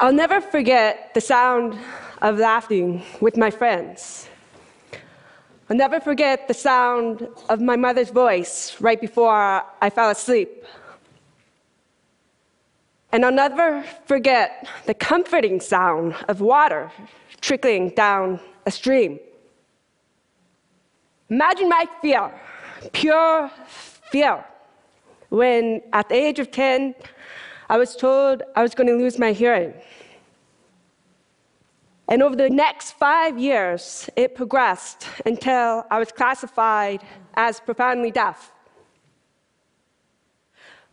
I'll never forget the sound of laughing with my friends. I'll never forget the sound of my mother's voice right before I fell asleep. And I'll never forget the comforting sound of water trickling down a stream. Imagine my fear, pure fear, when at the age of 10, I was told I was going to lose my hearing. And over the next five years, it progressed until I was classified as profoundly deaf.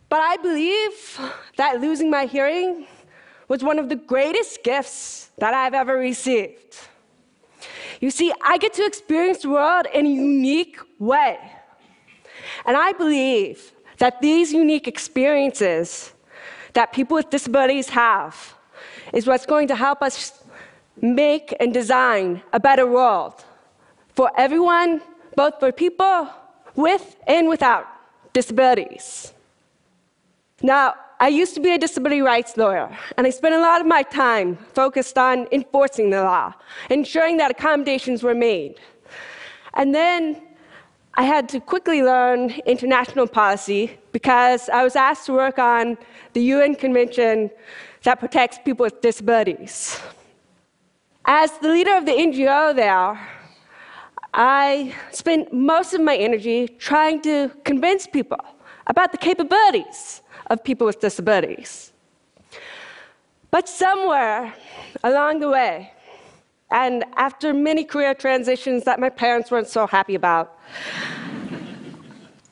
But I believe that losing my hearing was one of the greatest gifts that I've ever received. You see, I get to experience the world in a unique way. And I believe that these unique experiences that people with disabilities have is what's going to help us make and design a better world for everyone, both for people with and without disabilities. Now, I used to be a disability rights lawyer, and I spent a lot of my time focused on enforcing the law, ensuring that accommodations were made. And then I had to quickly learn international policy because I was asked to work on the UN Convention that protects people with disabilities. As the leader of the NGO there, I spent most of my energy trying to convince people about the capabilities of people with disabilities. But somewhere along the way, and after many career transitions that my parents weren't so happy about,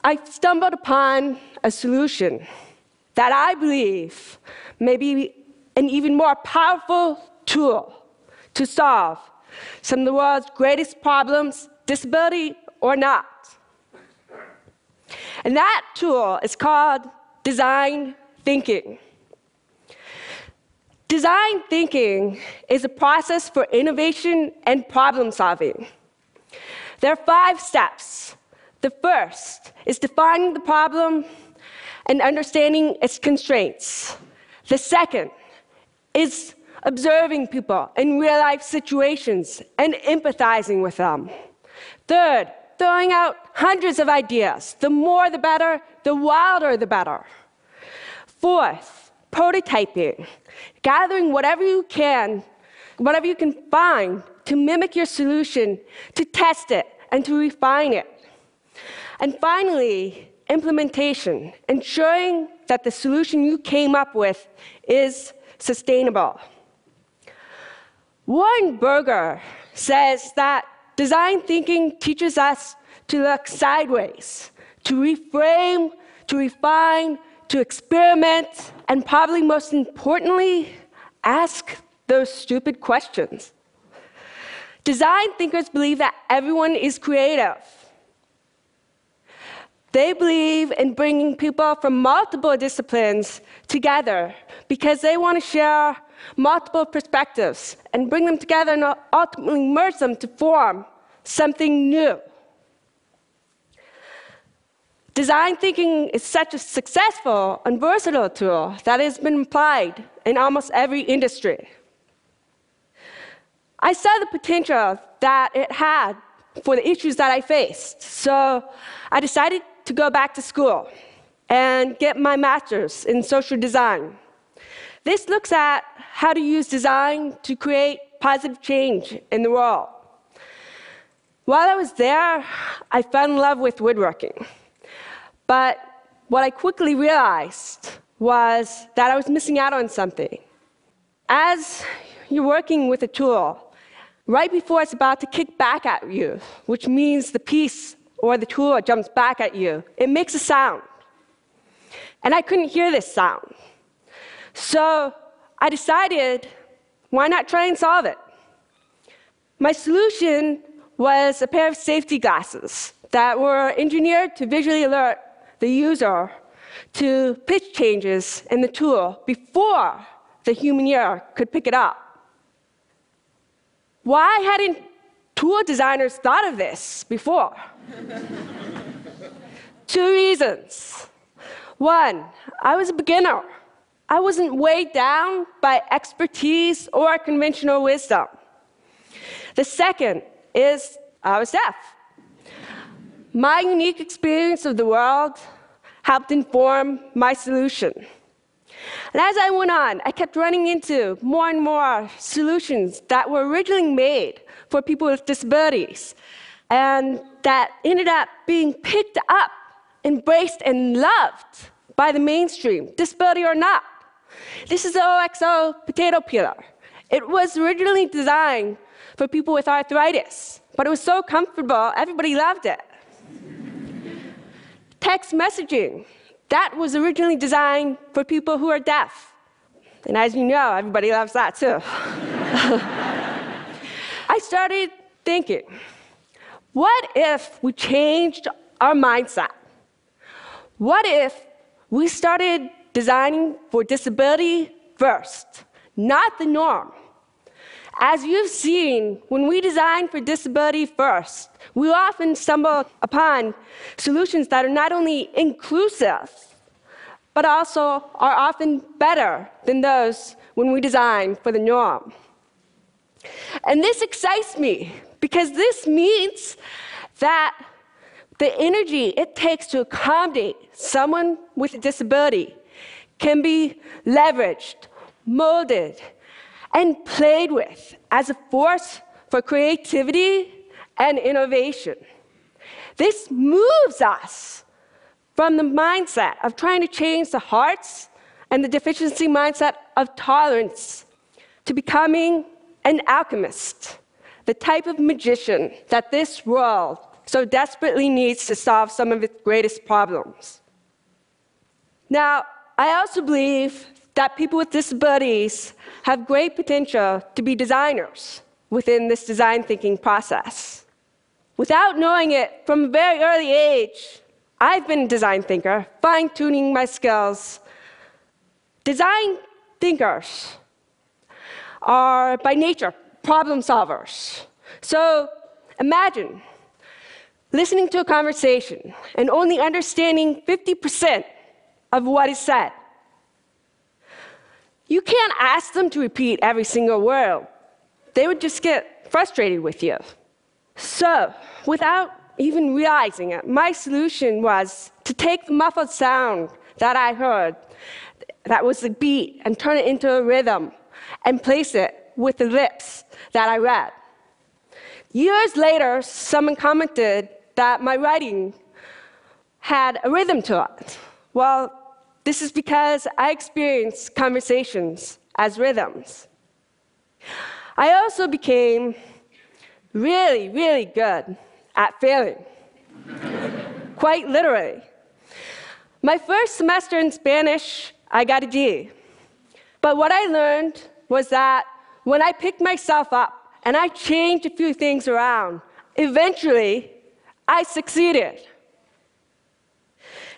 I stumbled upon a solution that I believe may be an even more powerful tool to solve some of the world's greatest problems, disability or not. And that tool is called design thinking. Design thinking is a process for innovation and problem solving. There are five steps. The first is defining the problem and understanding its constraints. The second is observing people in real life situations and empathizing with them. Third, throwing out hundreds of ideas. The more the better, the wilder the better. Fourth, prototyping, gathering whatever you can, whatever you can find to mimic your solution, to test it, and to refine it. And finally, implementation, ensuring that the solution you came up with is sustainable. Warren Berger says that design thinking teaches us to look sideways, to reframe, to refine, to experiment, and probably most importantly, ask those stupid questions. Design thinkers believe that everyone is creative. They believe in bringing people from multiple disciplines together because they want to share multiple perspectives and bring them together and ultimately merge them to form something new. Design thinking is such a successful and versatile tool that has been applied in almost every industry. I saw the potential that it had for the issues that I faced, so I decided to go back to school and get my master's in social design. This looks at how to use design to create positive change in the world. While I was there, I fell in love with woodworking. But what I quickly realized was that I was missing out on something. As you're working with a tool, right before it's about to kick back at you, which means the piece or the tool jumps back at you, it makes a sound. And I couldn't hear this sound. So I decided, why not try and solve it? My solution was a pair of safety glasses that were engineered to visually alert the user to pitch changes in the tool before the human ear could pick it up. Why hadn't tool designers thought of this before? Two reasons. One, I was a beginner. I wasn't weighed down by expertise or conventional wisdom. The second is I was deaf. My unique experience of the world helped inform my solution. And as I went on, I kept running into more and more solutions that were originally made for people with disabilities and that ended up being picked up, embraced, and loved by the mainstream, disability or not. This is the OXO potato peeler. It was originally designed for people with arthritis, but it was so comfortable, everybody loved it. Text messaging. That was originally designed for people who are deaf. And as you know, everybody loves that too. I started thinking, what if we changed our mindset? What if we started designing for disability first, not the norm? As you've seen, when we design for disability first, we often stumble upon solutions that are not only inclusive, but also are often better than those when we design for the norm. And this excites me because this means that the energy it takes to accommodate someone with a disability can be leveraged, molded, and played with as a force for creativity and innovation. This moves us from the mindset of trying to change the hearts and the deficiency mindset of tolerance to becoming an alchemist, the type of magician that this world so desperately needs to solve some of its greatest problems. Now, I also believe that people with disabilities have great potential to be designers within this design thinking process. Without knowing it from a very early age, I've been a design thinker, fine tuning my skills. Design thinkers are by nature problem solvers. So imagine listening to a conversation and only understanding 50% of what is said. You can't ask them to repeat every single word. They would just get frustrated with you. So, without even realizing it, my solution was to take the muffled sound that I heard, that was the beat, and turn it into a rhythm and place it with the lips that I read. Years later, someone commented that my writing had a rhythm to it. Well, this is because I experience conversations as rhythms. I also became really, really good at failing, quite literally. My first semester in Spanish, I got a D. But what I learned was that when I picked myself up and I changed a few things around, eventually I succeeded.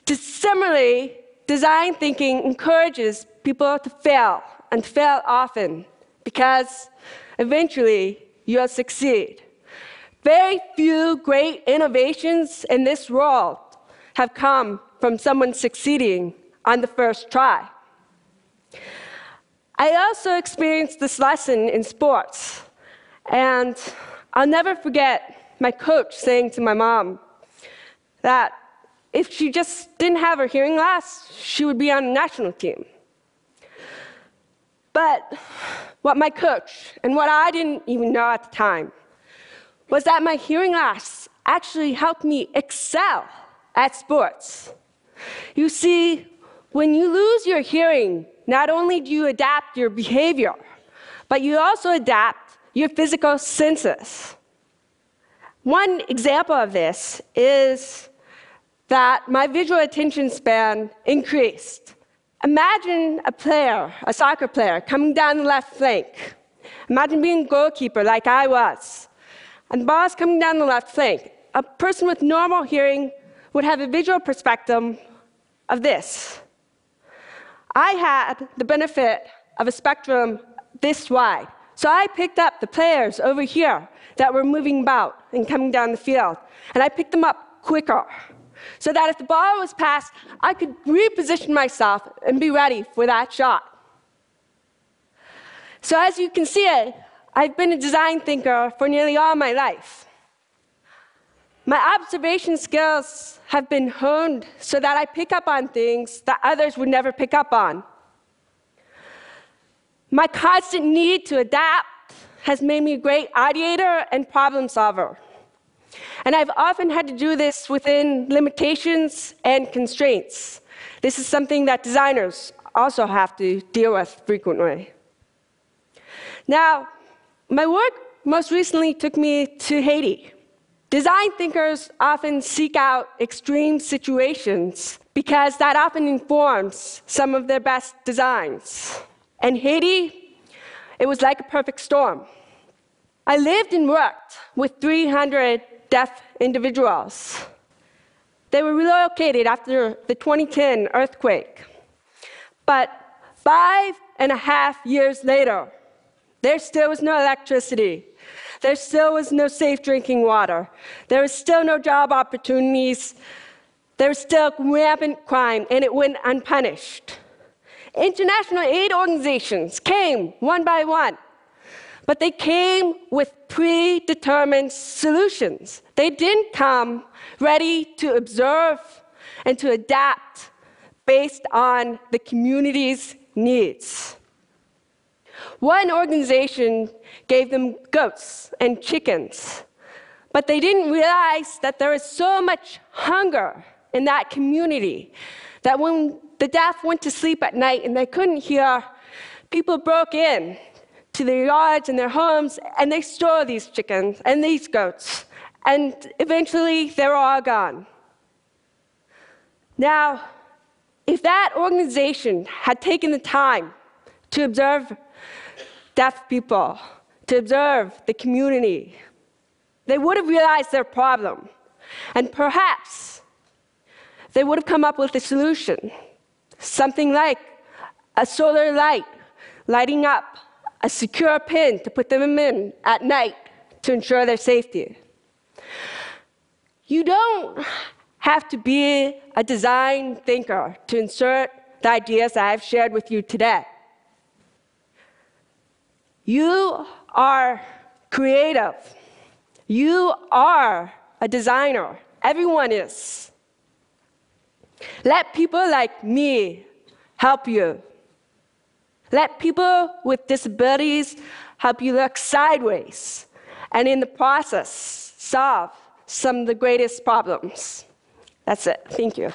To similarly, design thinking encourages people to fail and fail often because eventually you'll succeed. Very few great innovations in this world have come from someone succeeding on the first try. I also experienced this lesson in sports, and I'll never forget my coach saying to my mom that if she just didn't have her hearing loss, she would be on the national team. But what my coach, and what I didn't even know at the time, was that my hearing loss actually helped me excel at sports. You see, when you lose your hearing, not only do you adapt your behavior, but you also adapt your physical senses. One example of this is that my visual attention span increased. Imagine a player, a soccer player, coming down the left flank. Imagine being a goalkeeper like I was. And the ball is coming down the left flank. A person with normal hearing would have a visual perspective of this. I had the benefit of a spectrum this wide. So I picked up the players over here that were moving about and coming down the field, and I picked them up quicker. So that if the ball was passed, I could reposition myself and be ready for that shot. So, as you can see, I've been a design thinker for nearly all my life. My observation skills have been honed so that I pick up on things that others would never pick up on. My constant need to adapt has made me a great ideator and problem solver. And I've often had to do this within limitations and constraints. This is something that designers also have to deal with frequently. Now, my work most recently took me to Haiti. Design thinkers often seek out extreme situations because that often informs some of their best designs. And Haiti, it was like a perfect storm. I lived and worked with 300 deaf individuals. They were relocated after the 2010 earthquake. But five and a half years later, there still was no electricity. There still was no safe drinking water. There was still no job opportunities. There was still rampant crime, and it went unpunished. International aid organizations came one by one, but they came with predetermined solutions. They didn't come ready to observe and to adapt based on the community's needs. One organization gave them goats and chickens, but they didn't realize that there is so much hunger in that community that when the deaf went to sleep at night and they couldn't hear, people broke in to their yards and their homes and they store these chickens and these goats. And eventually they're all gone. Now, if that organization had taken the time to observe deaf people, to observe the community, they would have realized their problem. And perhaps they would have come up with a solution. Something like a solar light lighting up a secure pin to put them in at night to ensure their safety. You don't have to be a design thinker to insert the ideas I've shared with you today. You are creative. You are a designer. Everyone is. Let people like me help you. Let people with disabilities help you look sideways and in the process solve some of the greatest problems. That's it. Thank you.